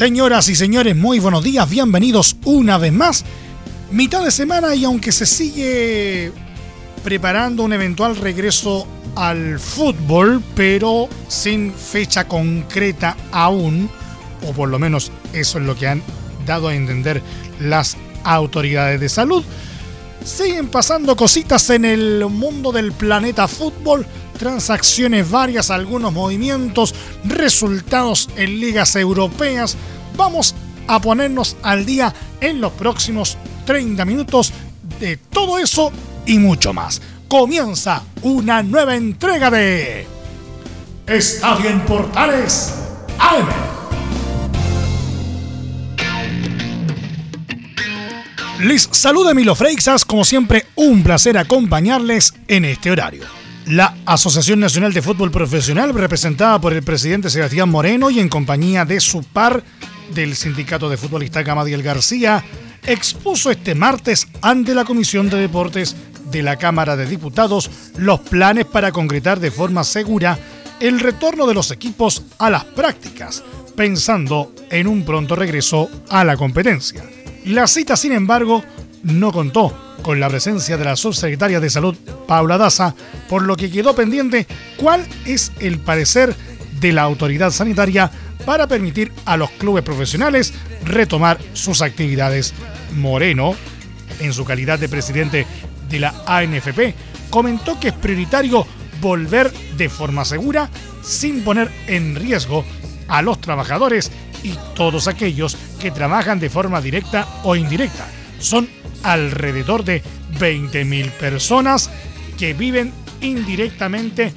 Señoras y señores, muy buenos días, bienvenidos una vez más. Mitad de semana y aunque se sigue preparando un eventual regreso al fútbol, pero sin fecha concreta aún, o por lo menos eso es lo que han dado a entender las autoridades de salud, siguen pasando cositas en el mundo del planeta fútbol transacciones varias, algunos movimientos, resultados en ligas europeas. Vamos a ponernos al día en los próximos 30 minutos de todo eso y mucho más. Comienza una nueva entrega de Estadio en Portales AM. Les saluda Milo Freixas, como siempre un placer acompañarles en este horario. La Asociación Nacional de Fútbol Profesional, representada por el presidente Sebastián Moreno y en compañía de su par del Sindicato de Futbolistas Gamadiel García, expuso este martes ante la Comisión de Deportes de la Cámara de Diputados los planes para concretar de forma segura el retorno de los equipos a las prácticas, pensando en un pronto regreso a la competencia. La cita, sin embargo, no contó con la presencia de la subsecretaria de Salud, Paula Daza, por lo que quedó pendiente cuál es el parecer de la autoridad sanitaria para permitir a los clubes profesionales retomar sus actividades. Moreno, en su calidad de presidente de la ANFP, comentó que es prioritario volver de forma segura sin poner en riesgo a los trabajadores y todos aquellos que trabajan de forma directa o indirecta. Son alrededor de 20.000 personas que viven indirectamente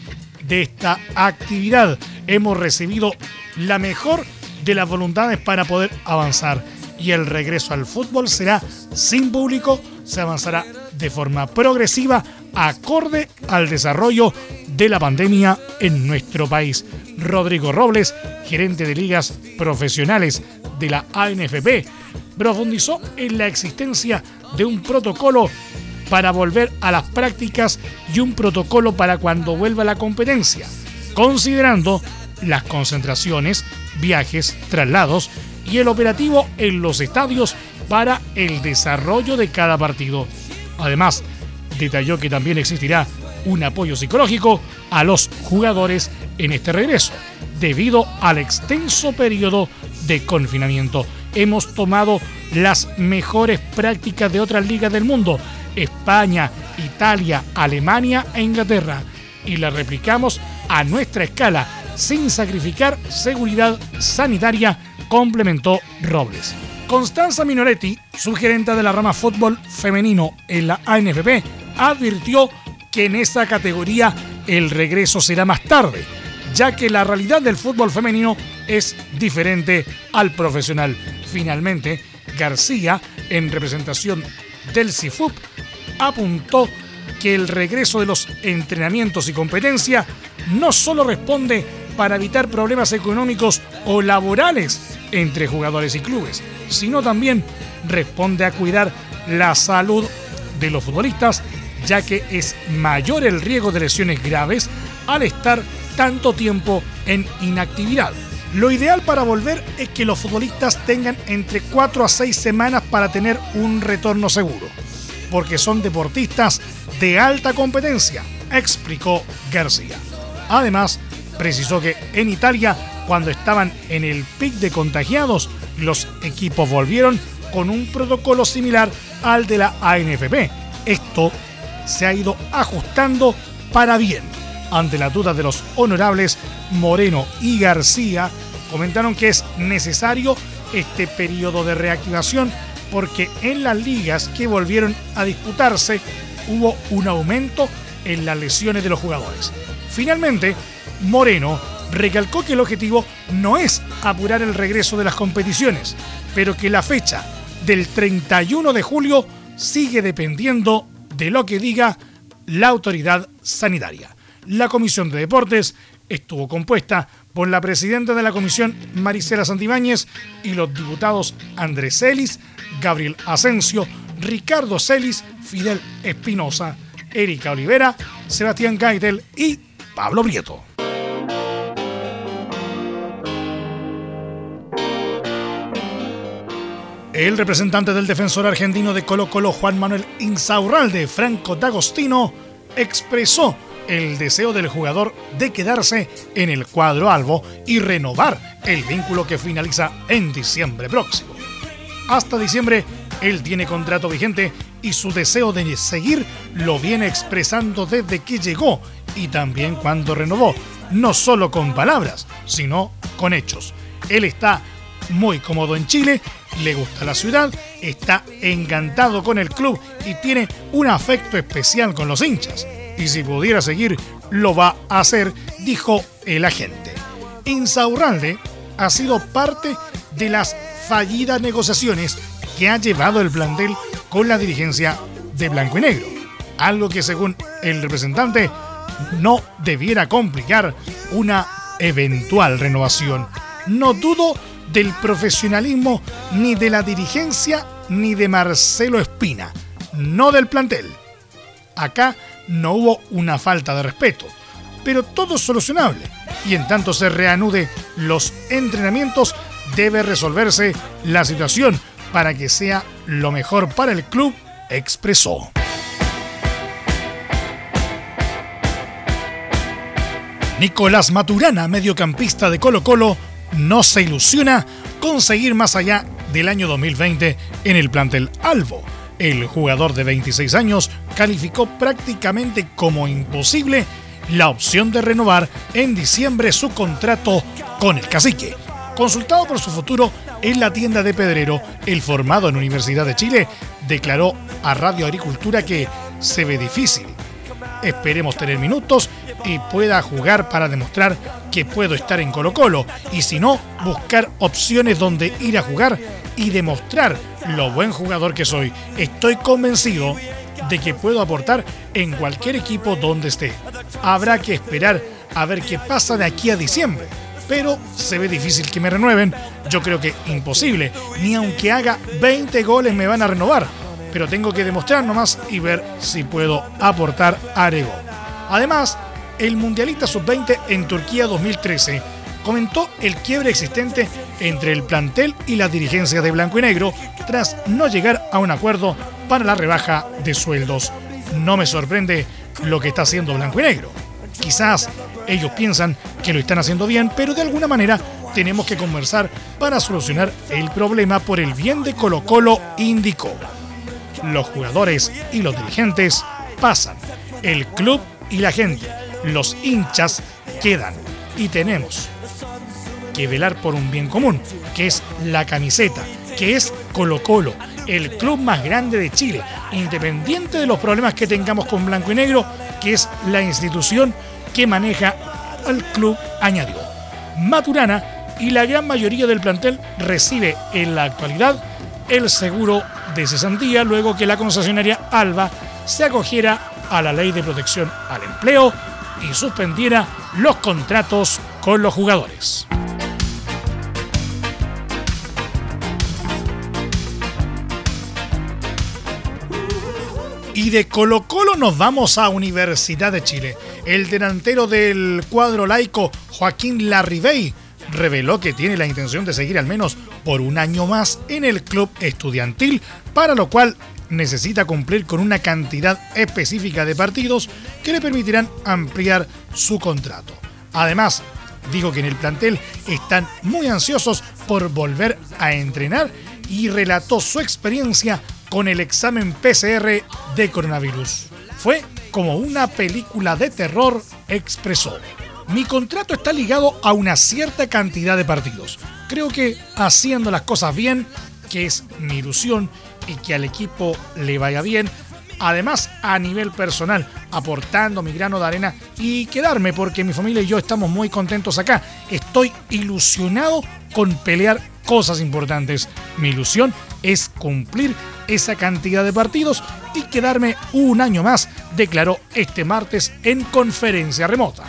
de esta actividad. Hemos recibido la mejor de las voluntades para poder avanzar y el regreso al fútbol será sin público, se avanzará de forma progresiva acorde al desarrollo de la pandemia en nuestro país. Rodrigo Robles, gerente de ligas profesionales de la ANFP, profundizó en la existencia de un protocolo para volver a las prácticas y un protocolo para cuando vuelva la competencia, considerando las concentraciones, viajes, traslados y el operativo en los estadios para el desarrollo de cada partido. Además, detalló que también existirá un apoyo psicológico a los jugadores en este regreso, debido al extenso periodo de confinamiento. Hemos tomado las mejores prácticas de otras ligas del mundo, España, Italia, Alemania e Inglaterra, y las replicamos a nuestra escala, sin sacrificar seguridad sanitaria, complementó Robles. Constanza Minoretti, subgerente de la rama fútbol femenino en la ANFP, advirtió que en esa categoría el regreso será más tarde, ya que la realidad del fútbol femenino es diferente al profesional. Finalmente, García, en representación del CIFUP, apuntó que el regreso de los entrenamientos y competencia no solo responde para evitar problemas económicos o laborales entre jugadores y clubes, sino también responde a cuidar la salud de los futbolistas, ya que es mayor el riesgo de lesiones graves al estar tanto tiempo en inactividad. Lo ideal para volver es que los futbolistas tengan entre 4 a 6 semanas para tener un retorno seguro, porque son deportistas de alta competencia, explicó García. Además, precisó que en Italia, cuando estaban en el pic de contagiados, los equipos volvieron con un protocolo similar al de la ANFP. Esto se ha ido ajustando para bien ante la duda de los honorables Moreno y García, comentaron que es necesario este periodo de reactivación porque en las ligas que volvieron a disputarse hubo un aumento en las lesiones de los jugadores. Finalmente, Moreno recalcó que el objetivo no es apurar el regreso de las competiciones, pero que la fecha del 31 de julio sigue dependiendo de lo que diga la autoridad sanitaria. La Comisión de Deportes estuvo compuesta por la presidenta de la comisión Marisela Santibáñez y los diputados Andrés Celis, Gabriel Asensio, Ricardo Celis, Fidel Espinosa, Erika Olivera, Sebastián Gaitel y Pablo Prieto. El representante del defensor argentino de Colo Colo, Juan Manuel Insaurralde, Franco D'Agostino, expresó el deseo del jugador de quedarse en el cuadro albo y renovar el vínculo que finaliza en diciembre próximo. Hasta diciembre, él tiene contrato vigente y su deseo de seguir lo viene expresando desde que llegó y también cuando renovó, no solo con palabras, sino con hechos. Él está muy cómodo en Chile, le gusta la ciudad, está encantado con el club y tiene un afecto especial con los hinchas. Y si pudiera seguir, lo va a hacer, dijo el agente. Insaurralde ha sido parte de las fallidas negociaciones que ha llevado el plantel con la dirigencia de Blanco y Negro. Algo que según el representante no debiera complicar una eventual renovación. No dudo del profesionalismo ni de la dirigencia ni de Marcelo Espina, no del plantel. Acá no hubo una falta de respeto, pero todo es solucionable y en tanto se reanude los entrenamientos debe resolverse la situación para que sea lo mejor para el club, expresó. Nicolás Maturana, mediocampista de Colo Colo, no se ilusiona conseguir más allá del año 2020 en el plantel Albo. El jugador de 26 años calificó prácticamente como imposible la opción de renovar en diciembre su contrato con el cacique. Consultado por su futuro en la tienda de Pedrero, el formado en Universidad de Chile declaró a Radio Agricultura que se ve difícil. Esperemos tener minutos y pueda jugar para demostrar que puedo estar en Colo Colo y si no, buscar opciones donde ir a jugar y demostrar lo buen jugador que soy. Estoy convencido de que puedo aportar en cualquier equipo donde esté. Habrá que esperar a ver qué pasa de aquí a diciembre. Pero se ve difícil que me renueven. Yo creo que imposible. Ni aunque haga 20 goles me van a renovar. Pero tengo que demostrar nomás y ver si puedo aportar Arego. Además, el mundialista sub-20 en Turquía 2013 comentó el quiebre existente entre el plantel y la dirigencia de Blanco y Negro tras no llegar a un acuerdo para la rebaja de sueldos. No me sorprende lo que está haciendo Blanco y Negro. Quizás ellos piensan que lo están haciendo bien, pero de alguna manera tenemos que conversar para solucionar el problema por el bien de Colo Colo, indicó. Los jugadores y los dirigentes pasan. El club y la gente los hinchas quedan y tenemos que velar por un bien común, que es la camiseta, que es Colo Colo, el club más grande de Chile, independiente de los problemas que tengamos con Blanco y Negro, que es la institución que maneja al club, añadió. Maturana y la gran mayoría del plantel recibe en la actualidad el seguro de cesantía luego que la concesionaria Alba se acogiera a la ley de protección al empleo y suspendiera los contratos con los jugadores. Y de Colo Colo nos vamos a Universidad de Chile. El delantero del cuadro laico, Joaquín Larribey, reveló que tiene la intención de seguir al menos por un año más en el club estudiantil, para lo cual necesita cumplir con una cantidad específica de partidos que le permitirán ampliar su contrato. Además, dijo que en el plantel están muy ansiosos por volver a entrenar y relató su experiencia con el examen PCR de coronavirus. Fue como una película de terror, expresó. Mi contrato está ligado a una cierta cantidad de partidos. Creo que haciendo las cosas bien, que es mi ilusión, y que al equipo le vaya bien, además a nivel personal, aportando mi grano de arena y quedarme porque mi familia y yo estamos muy contentos acá. Estoy ilusionado con pelear cosas importantes. Mi ilusión es cumplir esa cantidad de partidos y quedarme un año más, declaró este martes en conferencia remota.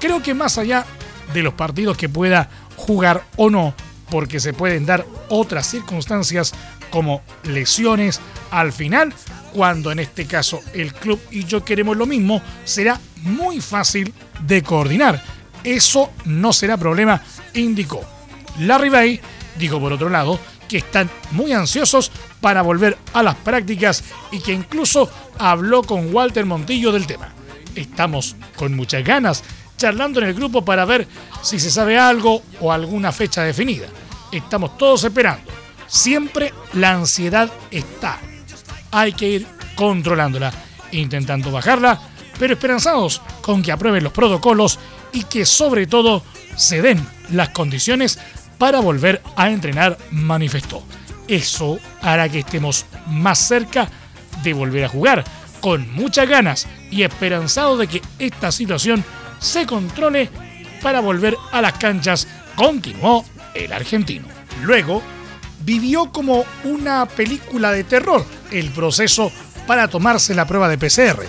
Creo que más allá de los partidos que pueda jugar o no, porque se pueden dar otras circunstancias como lesiones al final, cuando en este caso el club y yo queremos lo mismo, será muy fácil de coordinar. Eso no será problema, indicó. Larry Bay dijo por otro lado que están muy ansiosos para volver a las prácticas y que incluso habló con Walter Montillo del tema. Estamos con muchas ganas charlando en el grupo para ver si se sabe algo o alguna fecha definida. Estamos todos esperando. Siempre la ansiedad está. Hay que ir controlándola, intentando bajarla, pero esperanzados con que aprueben los protocolos y que sobre todo se den las condiciones para volver a entrenar, manifestó. Eso hará que estemos más cerca de volver a jugar, con muchas ganas y esperanzado de que esta situación se controle para volver a las canchas, continuó el argentino. Luego, vivió como una película de terror el proceso para tomarse la prueba de PCR.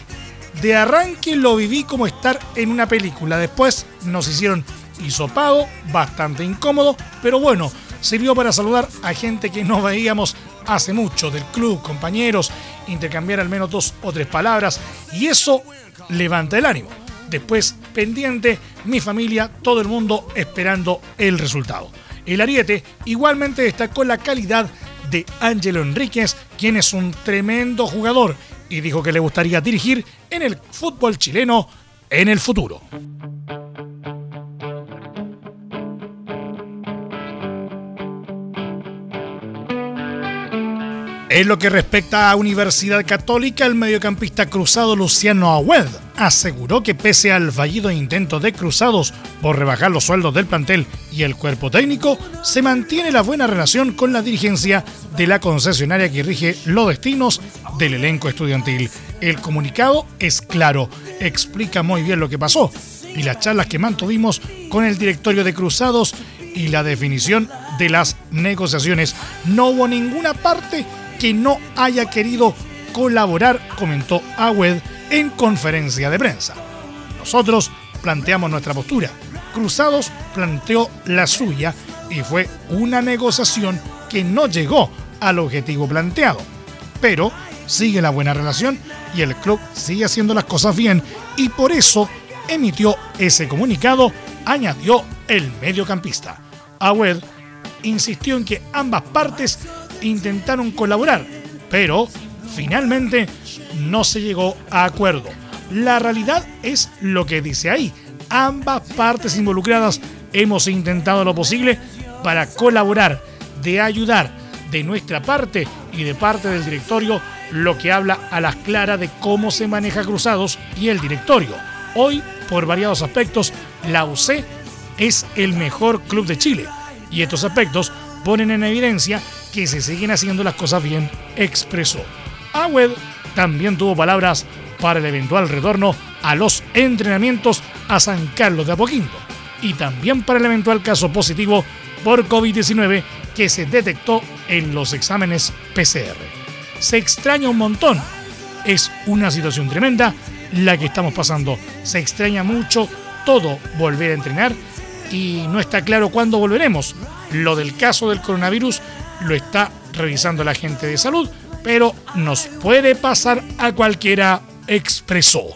De arranque lo viví como estar en una película, después nos hicieron hisopado, bastante incómodo, pero bueno, sirvió para saludar a gente que no veíamos hace mucho del club, compañeros, intercambiar al menos dos o tres palabras y eso levanta el ánimo. Después, pendiente, mi familia, todo el mundo esperando el resultado. El Ariete igualmente destacó la calidad de Ángelo Enríquez, quien es un tremendo jugador y dijo que le gustaría dirigir en el fútbol chileno en el futuro. En lo que respecta a Universidad Católica, el mediocampista cruzado Luciano Agüed aseguró que pese al fallido intento de Cruzados por rebajar los sueldos del plantel y el cuerpo técnico, se mantiene la buena relación con la dirigencia de la concesionaria que rige los destinos del elenco estudiantil. El comunicado es claro, explica muy bien lo que pasó y las charlas que mantuvimos con el directorio de Cruzados y la definición de las negociaciones. No hubo ninguna parte que no haya querido colaborar, comentó Agüed en conferencia de prensa. Nosotros planteamos nuestra postura, Cruzados planteó la suya y fue una negociación que no llegó al objetivo planteado. Pero sigue la buena relación y el club sigue haciendo las cosas bien y por eso emitió ese comunicado, añadió el mediocampista. Agüed insistió en que ambas partes intentaron colaborar, pero finalmente no se llegó a acuerdo. La realidad es lo que dice ahí. Ambas partes involucradas hemos intentado lo posible para colaborar, de ayudar de nuestra parte y de parte del directorio, lo que habla a las claras de cómo se maneja Cruzados y el directorio. Hoy, por variados aspectos, la UC es el mejor club de Chile y estos aspectos ponen en evidencia que se siguen haciendo las cosas bien, expresó. Awed también tuvo palabras para el eventual retorno a los entrenamientos a San Carlos de Apoquindo y también para el eventual caso positivo por COVID-19 que se detectó en los exámenes PCR. Se extraña un montón. Es una situación tremenda la que estamos pasando. Se extraña mucho todo volver a entrenar y no está claro cuándo volveremos. Lo del caso del coronavirus lo está revisando la gente de salud, pero nos puede pasar a cualquiera, expresó.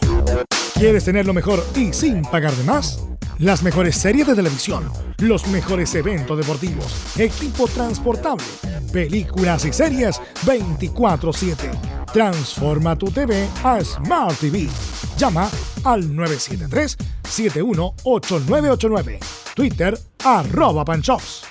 ¿Quieres tener lo mejor y sin pagar de más? Las mejores series de televisión, los mejores eventos deportivos, equipo transportable, películas y series 24/7. Transforma tu TV a Smart TV. Llama al 973-718989. Twitter arroba panchops.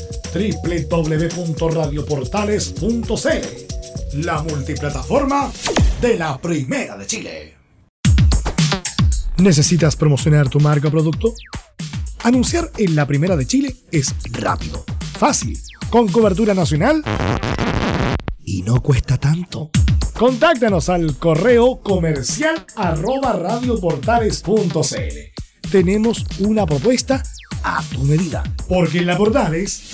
www.radioportales.cl, la multiplataforma de la Primera de Chile. ¿Necesitas promocionar tu marca o producto? Anunciar en la Primera de Chile es rápido, fácil, con cobertura nacional y no cuesta tanto. Contáctanos al correo comercial arroba radioportales.cl. Tenemos una propuesta a tu medida, porque en la Portales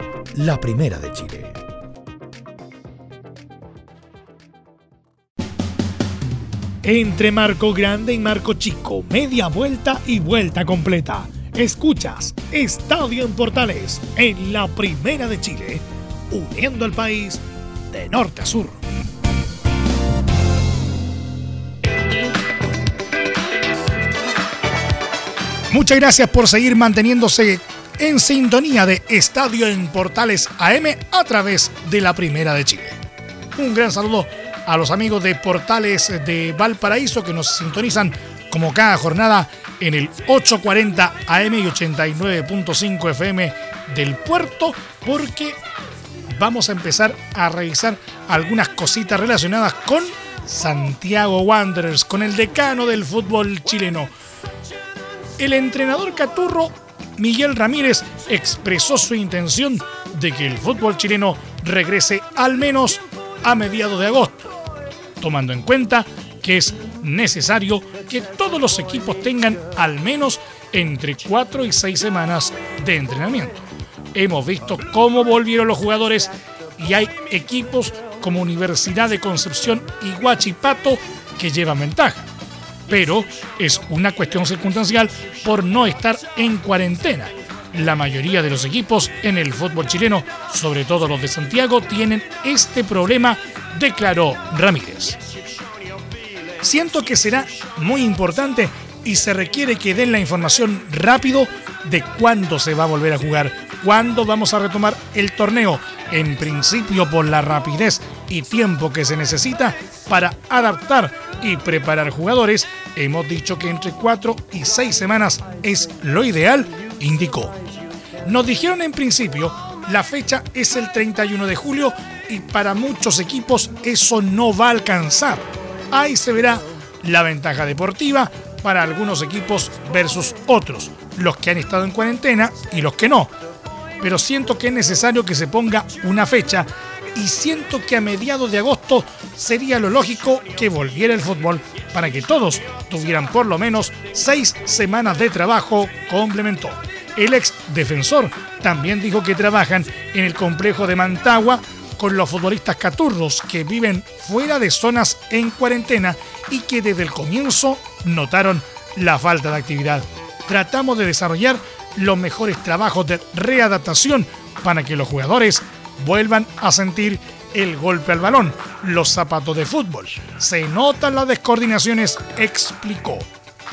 la primera de Chile. Entre Marco Grande y Marco Chico, media vuelta y vuelta completa. Escuchas Estadio en Portales en la primera de Chile, uniendo al país de norte a sur. Muchas gracias por seguir manteniéndose en sintonía de Estadio en Portales AM a través de la Primera de Chile. Un gran saludo a los amigos de Portales de Valparaíso que nos sintonizan como cada jornada en el 840 AM y 89.5 FM del puerto porque vamos a empezar a revisar algunas cositas relacionadas con Santiago Wanderers, con el decano del fútbol chileno el entrenador Caturro, Miguel Ramírez, expresó su intención de que el fútbol chileno regrese al menos a mediados de agosto, tomando en cuenta que es necesario que todos los equipos tengan al menos entre 4 y 6 semanas de entrenamiento. Hemos visto cómo volvieron los jugadores y hay equipos como Universidad de Concepción y Huachipato que llevan ventaja pero es una cuestión circunstancial por no estar en cuarentena. La mayoría de los equipos en el fútbol chileno, sobre todo los de Santiago, tienen este problema, declaró Ramírez. Siento que será muy importante y se requiere que den la información rápido de cuándo se va a volver a jugar, cuándo vamos a retomar el torneo, en principio por la rapidez y tiempo que se necesita para adaptar y preparar jugadores, hemos dicho que entre 4 y 6 semanas es lo ideal, indicó. Nos dijeron en principio, la fecha es el 31 de julio y para muchos equipos eso no va a alcanzar. Ahí se verá la ventaja deportiva para algunos equipos versus otros, los que han estado en cuarentena y los que no. Pero siento que es necesario que se ponga una fecha y siento que a mediados de agosto sería lo lógico que volviera el fútbol para que todos tuvieran por lo menos seis semanas de trabajo, complementó. El ex defensor también dijo que trabajan en el complejo de Mantagua con los futbolistas caturros que viven fuera de zonas en cuarentena y que desde el comienzo notaron la falta de actividad. Tratamos de desarrollar los mejores trabajos de readaptación para que los jugadores vuelvan a sentir el golpe al balón, los zapatos de fútbol. Se notan las descoordinaciones, explicó.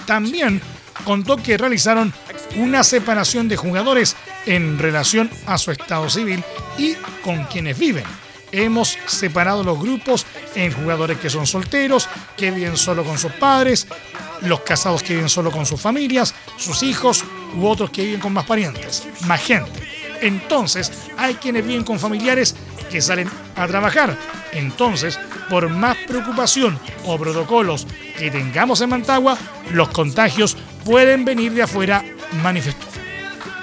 También contó que realizaron una separación de jugadores en relación a su estado civil y con quienes viven. Hemos separado los grupos en jugadores que son solteros, que viven solo con sus padres, los casados que viven solo con sus familias, sus hijos u otros que viven con más parientes, más gente. Entonces, hay quienes viven con familiares que salen a trabajar. Entonces, por más preocupación o protocolos que tengamos en Mantagua, los contagios pueden venir de afuera, manifestó.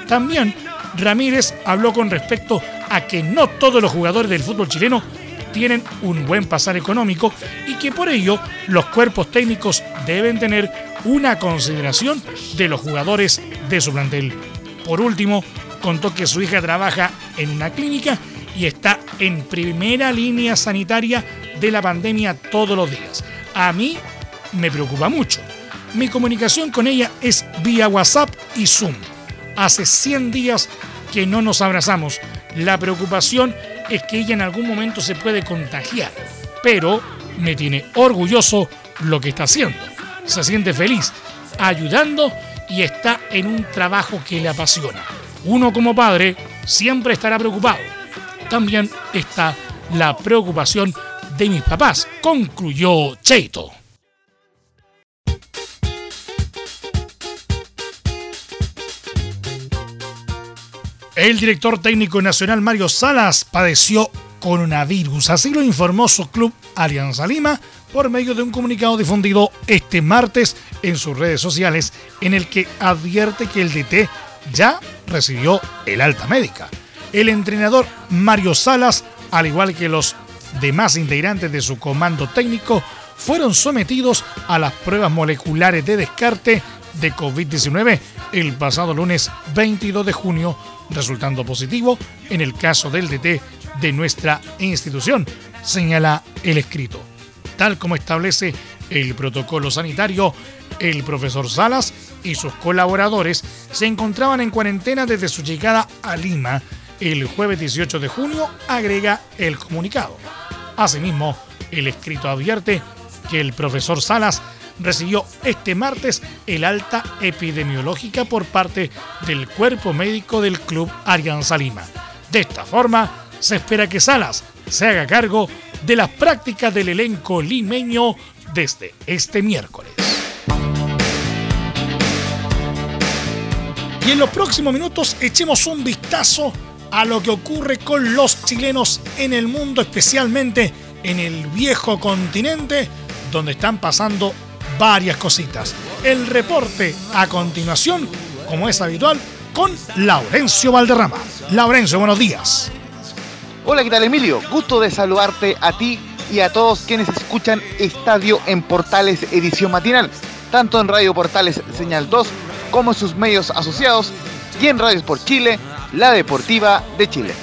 También Ramírez habló con respecto a que no todos los jugadores del fútbol chileno tienen un buen pasar económico y que por ello los cuerpos técnicos deben tener una consideración de los jugadores de su plantel. Por último, contó que su hija trabaja en una clínica y está en primera línea sanitaria de la pandemia todos los días. A mí me preocupa mucho. Mi comunicación con ella es vía WhatsApp y Zoom. Hace 100 días que no nos abrazamos. La preocupación es que ella en algún momento se puede contagiar, pero me tiene orgulloso lo que está haciendo. Se siente feliz, ayudando y está en un trabajo que le apasiona. Uno como padre siempre estará preocupado. También está la preocupación de mis papás, concluyó Cheito. El director técnico nacional Mario Salas padeció coronavirus, así lo informó su club Alianza Lima por medio de un comunicado difundido este martes en sus redes sociales en el que advierte que el DT ya recibió el alta médica. El entrenador Mario Salas, al igual que los demás integrantes de su comando técnico, fueron sometidos a las pruebas moleculares de descarte de COVID-19 el pasado lunes 22 de junio, resultando positivo en el caso del DT de nuestra institución, señala el escrito. Tal como establece el protocolo sanitario, el profesor Salas y sus colaboradores se encontraban en cuarentena desde su llegada a Lima el jueves 18 de junio, agrega el comunicado. Asimismo, el escrito advierte que el profesor Salas recibió este martes el alta epidemiológica por parte del cuerpo médico del club Arianza Lima. De esta forma, se espera que Salas se haga cargo de las prácticas del elenco limeño desde este miércoles. Y en los próximos minutos echemos un vistazo a lo que ocurre con los chilenos en el mundo, especialmente en el viejo continente, donde están pasando varias cositas. El reporte a continuación, como es habitual, con Laurencio Valderrama. Laurencio, buenos días. Hola, ¿qué tal Emilio? Gusto de saludarte a ti y a todos quienes escuchan Estadio en Portales edición matinal, tanto en Radio Portales Señal 2 como en sus medios asociados y en Radios por Chile, la Deportiva de Chile.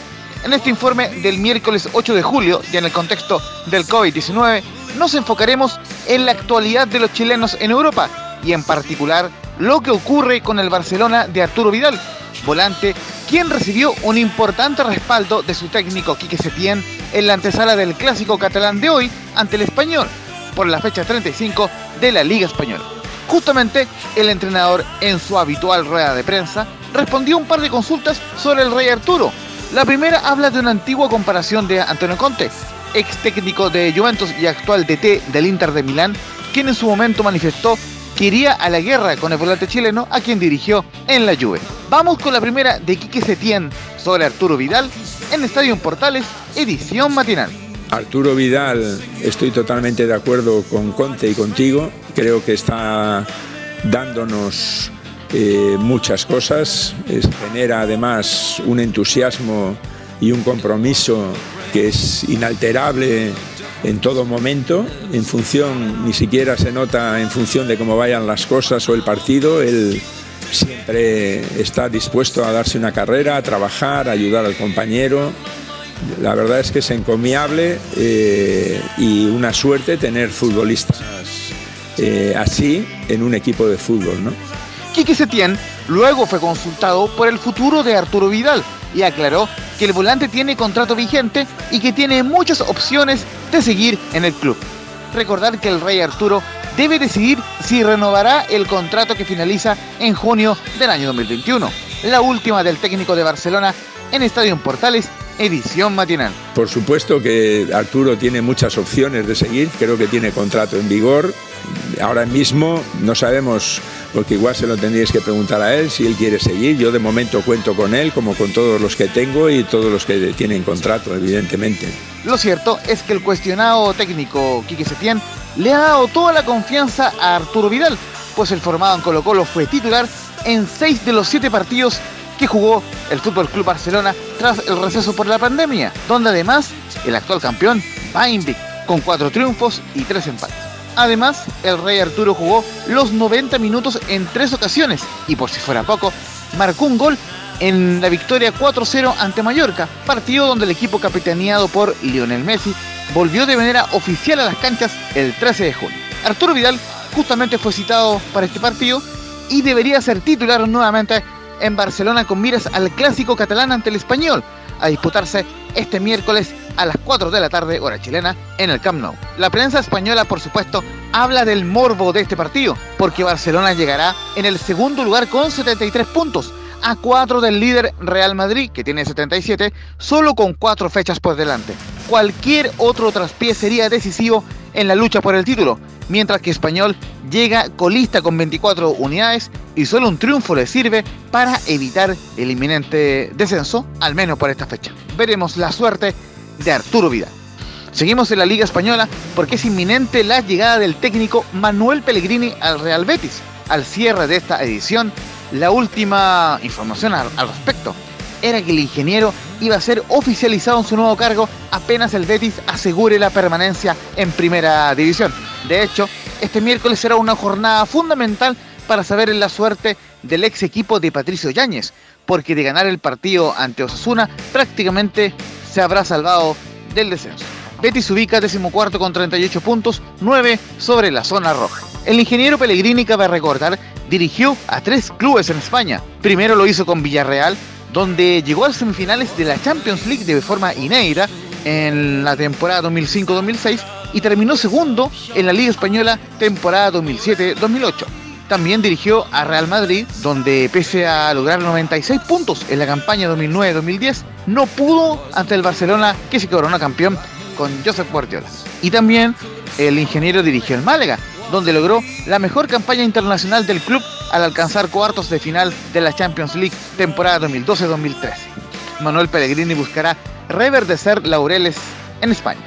En este informe del miércoles 8 de julio y en el contexto del COVID-19, nos enfocaremos en la actualidad de los chilenos en Europa y en particular lo que ocurre con el Barcelona de Arturo Vidal, volante, quien recibió un importante respaldo de su técnico Quique Setién en la antesala del clásico catalán de hoy ante el español, por la fecha 35 de la Liga Española. Justamente el entrenador en su habitual rueda de prensa respondió un par de consultas sobre el Rey Arturo. La primera habla de una antigua comparación de Antonio Conte, ex técnico de Juventus y actual DT del Inter de Milán, quien en su momento manifestó que iría a la guerra con el volante chileno a quien dirigió en la Juve. Vamos con la primera de Quique Setién sobre Arturo Vidal en Estadio Portales, edición matinal. Arturo Vidal, estoy totalmente de acuerdo con Conte y contigo. Creo que está dándonos eh, muchas cosas. genera además un entusiasmo y un compromiso que es inalterable en todo momento, en función, ni siquiera se nota en función de cómo vayan las cosas o el partido, él siempre está dispuesto a darse una carrera, a trabajar, a ayudar al compañero. La verdad es que es encomiable eh, y una suerte tener futbolistas eh, así en un equipo de fútbol. ¿no? Quique Setién luego fue consultado por el futuro de Arturo Vidal y aclaró que el volante tiene contrato vigente y que tiene muchas opciones de seguir en el club. Recordar que el Rey Arturo debe decidir si renovará el contrato que finaliza en junio del año 2021, la última del técnico de Barcelona en Estadio Portales, edición matinal. Por supuesto que Arturo tiene muchas opciones de seguir, creo que tiene contrato en vigor. Ahora mismo no sabemos porque igual se lo tendríais que preguntar a él si él quiere seguir. Yo de momento cuento con él, como con todos los que tengo y todos los que tienen contrato, evidentemente. Lo cierto es que el cuestionado técnico Quique Setién le ha dado toda la confianza a Arturo Vidal, pues el formado en Colo Colo fue titular en seis de los siete partidos que jugó el Fútbol Club Barcelona tras el receso por la pandemia, donde además el actual campeón va invicto, con cuatro triunfos y tres empates. Además, el Rey Arturo jugó los 90 minutos en tres ocasiones y por si fuera poco, marcó un gol en la victoria 4-0 ante Mallorca, partido donde el equipo capitaneado por Lionel Messi volvió de manera oficial a las canchas el 13 de junio. Arturo Vidal justamente fue citado para este partido y debería ser titular nuevamente en Barcelona con miras al clásico catalán ante el español, a disputarse este miércoles a las 4 de la tarde, hora chilena, en el Camp Nou. La prensa española, por supuesto, habla del morbo de este partido, porque Barcelona llegará en el segundo lugar con 73 puntos, a 4 del líder Real Madrid, que tiene 77, solo con 4 fechas por delante. Cualquier otro traspié sería decisivo en la lucha por el título, mientras que Español llega colista con 24 unidades y solo un triunfo le sirve para evitar el inminente descenso, al menos por esta fecha. Veremos la suerte de Arturo Vidal. Seguimos en la Liga Española porque es inminente la llegada del técnico Manuel Pellegrini al Real Betis. Al cierre de esta edición, la última información al, al respecto era que el ingeniero iba a ser oficializado en su nuevo cargo apenas el Betis asegure la permanencia en primera división. De hecho, este miércoles será una jornada fundamental para saber la suerte del ex equipo de Patricio Yáñez, porque de ganar el partido ante Osasuna prácticamente se habrá salvado del descenso. Betis ubica decimocuarto con 38 puntos, 9 sobre la zona roja. El ingeniero Pellegrini, cabe recordar, dirigió a tres clubes en España. Primero lo hizo con Villarreal, donde llegó a las semifinales de la Champions League de forma inédita en la temporada 2005-2006 y terminó segundo en la Liga Española temporada 2007-2008. También dirigió a Real Madrid, donde pese a lograr 96 puntos en la campaña 2009-2010, no pudo ante el Barcelona que se coronó campeón con Josep Guardiola. Y también el ingeniero dirigió el Málaga, donde logró la mejor campaña internacional del club al alcanzar cuartos de final de la Champions League temporada 2012-2013. Manuel Pellegrini buscará reverdecer laureles en España.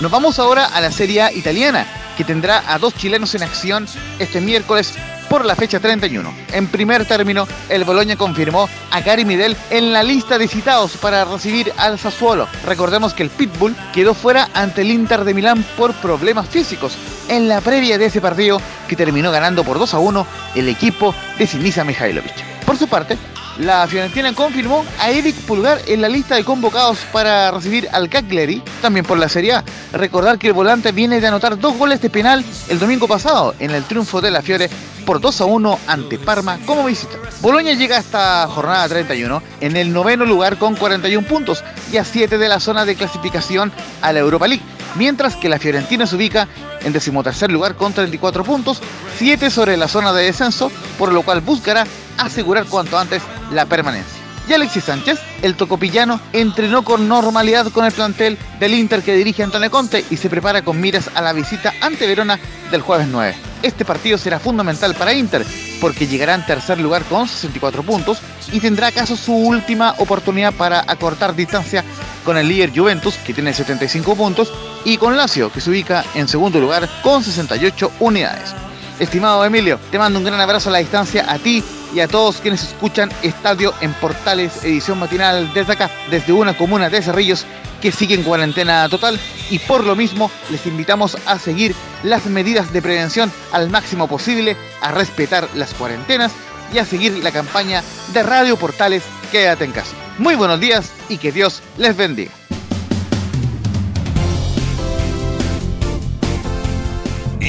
Nos vamos ahora a la Serie A italiana, que tendrá a dos chilenos en acción este miércoles por la fecha 31. En primer término, el Boloña confirmó a Gary Midel en la lista de citados para recibir al Sassuolo. Recordemos que el Pitbull quedó fuera ante el Inter de Milán por problemas físicos en la previa de ese partido que terminó ganando por 2 a 1 el equipo de Sinisa Mihailovic. Por su parte, la Fiorentina confirmó a Eric Pulgar en la lista de convocados para recibir al Cagliari, también por la Serie A. Recordar que el volante viene de anotar dos goles de penal el domingo pasado en el triunfo de la Fiore por 2 a 1 ante Parma como visita. Boloña llega a esta jornada 31 en el noveno lugar con 41 puntos y a 7 de la zona de clasificación a la Europa League, mientras que la Fiorentina se ubica en decimotercer lugar con 34 puntos, 7 sobre la zona de descenso, por lo cual buscará asegurar cuanto antes la permanencia. Y Alexis Sánchez, el tocopillano, entrenó con normalidad con el plantel del Inter que dirige Antonio Conte y se prepara con miras a la visita ante Verona del jueves 9. Este partido será fundamental para Inter porque llegará en tercer lugar con 64 puntos y tendrá acaso su última oportunidad para acortar distancia con el líder Juventus que tiene 75 puntos y con Lazio que se ubica en segundo lugar con 68 unidades. Estimado Emilio, te mando un gran abrazo a la distancia a ti y a todos quienes escuchan Estadio en Portales, edición matinal desde acá, desde una comuna de Cerrillos que sigue en cuarentena total y por lo mismo les invitamos a seguir las medidas de prevención al máximo posible, a respetar las cuarentenas y a seguir la campaña de Radio Portales Quédate en casa. Muy buenos días y que Dios les bendiga.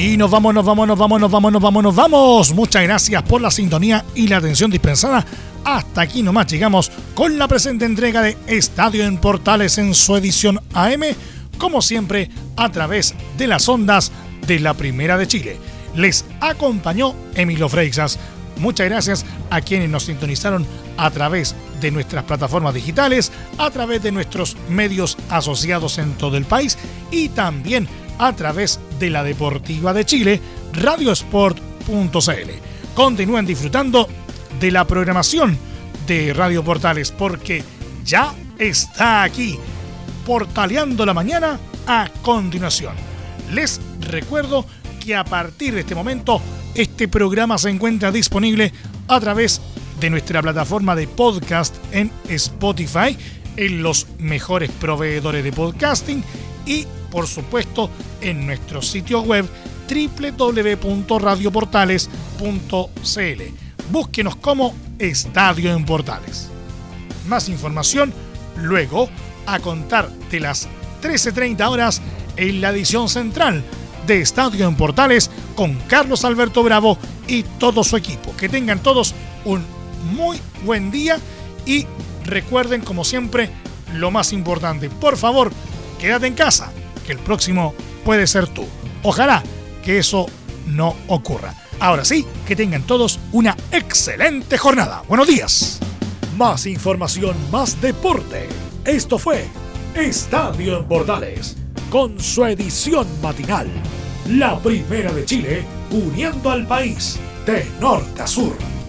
Y nos vamos, nos vamos, nos vamos, nos vamos, nos vamos, nos vamos. Muchas gracias por la sintonía y la atención dispensada. Hasta aquí nomás llegamos con la presente entrega de Estadio en Portales en su edición AM, como siempre a través de las ondas de la Primera de Chile. Les acompañó Emilio Freixas. Muchas gracias a quienes nos sintonizaron a través de nuestras plataformas digitales, a través de nuestros medios asociados en todo el país y también a través de la Deportiva de Chile, radiosport.cl. Continúen disfrutando de la programación de Radio Portales porque ya está aquí, portaleando la mañana a continuación. Les recuerdo que a partir de este momento este programa se encuentra disponible a través de nuestra plataforma de podcast en Spotify, en los mejores proveedores de podcasting y, por supuesto, en nuestro sitio web www.radioportales.cl. Búsquenos como Estadio en Portales. Más información luego a contar de las 13.30 horas en la edición central de Estadio en Portales con Carlos Alberto Bravo y todo su equipo. Que tengan todos un muy buen día y recuerden como siempre lo más importante, por favor, quédate en casa, el próximo puede ser tú. Ojalá que eso no ocurra. Ahora sí, que tengan todos una excelente jornada. Buenos días. Más información, más deporte. Esto fue Estadio en Portales, con su edición matinal. La primera de Chile, uniendo al país de norte a sur.